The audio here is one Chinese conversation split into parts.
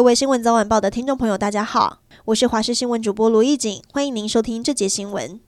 各位新闻早晚报的听众朋友，大家好，我是华视新闻主播罗艺锦，欢迎您收听这节新闻。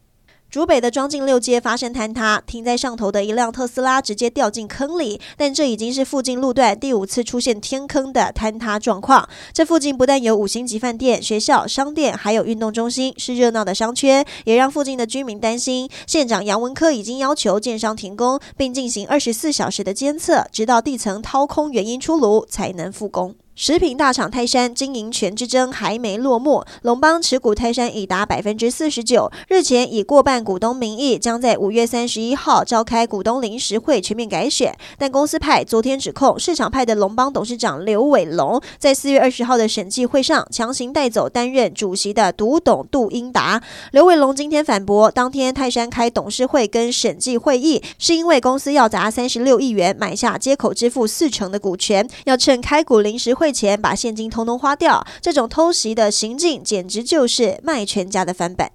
竹北的庄敬六街发生坍塌，停在上头的一辆特斯拉直接掉进坑里。但这已经是附近路段第五次出现天坑的坍塌状况。这附近不但有五星级饭店、学校、商店，还有运动中心，是热闹的商圈，也让附近的居民担心。县长杨文科已经要求建商停工，并进行二十四小时的监测，直到地层掏空原因出炉，才能复工。食品大厂泰山经营权之争还没落幕，龙邦持股泰山已达百分之四十九。日前以过半股东名义，将在五月三十一号召开股东临时会全面改选。但公司派昨天指控市场派的龙邦董事长刘伟龙，在四月二十号的审计会上强行带走担任主席的独董杜英达。刘伟龙今天反驳，当天泰山开董事会跟审计会议，是因为公司要砸三十六亿元买下接口支付四成的股权，要趁开股临时会。汇钱把现金通通花掉，这种偷袭的行径简直就是卖全家的翻版。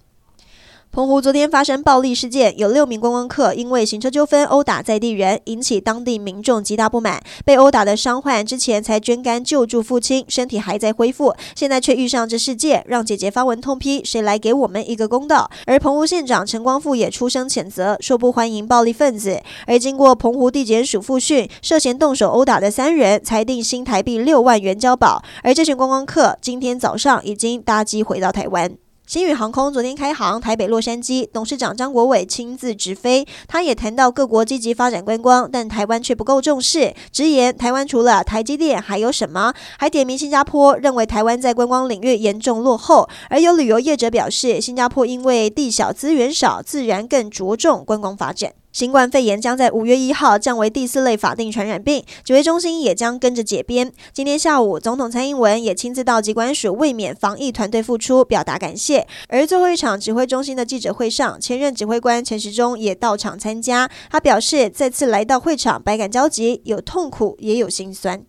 澎湖昨天发生暴力事件，有六名观光客因为行车纠纷殴打在地人，引起当地民众极大不满。被殴打的伤患之前才捐肝救助父亲，身体还在恢复，现在却遇上这事件，让姐姐发文痛批：谁来给我们一个公道？而澎湖县长陈光复也出声谴责，说不欢迎暴力分子。而经过澎湖地检署复讯，涉嫌动手殴打的三人裁定新台币六万元交保，而这群观光客今天早上已经搭机回到台湾。新宇航空昨天开航台北洛杉矶，董事长张国伟亲自直飞。他也谈到各国积极发展观光，但台湾却不够重视，直言台湾除了台积电还有什么？还点名新加坡，认为台湾在观光领域严重落后。而有旅游业者表示，新加坡因为地小资源少，自然更着重观光发展。新冠肺炎将在五月一号降为第四类法定传染病，指挥中心也将跟着解编。今天下午，总统蔡英文也亲自到机关署卫冕防疫团队付出，表达感谢。而最后一场指挥中心的记者会上，前任指挥官陈时中也到场参加。他表示，再次来到会场，百感交集，有痛苦，也有心酸。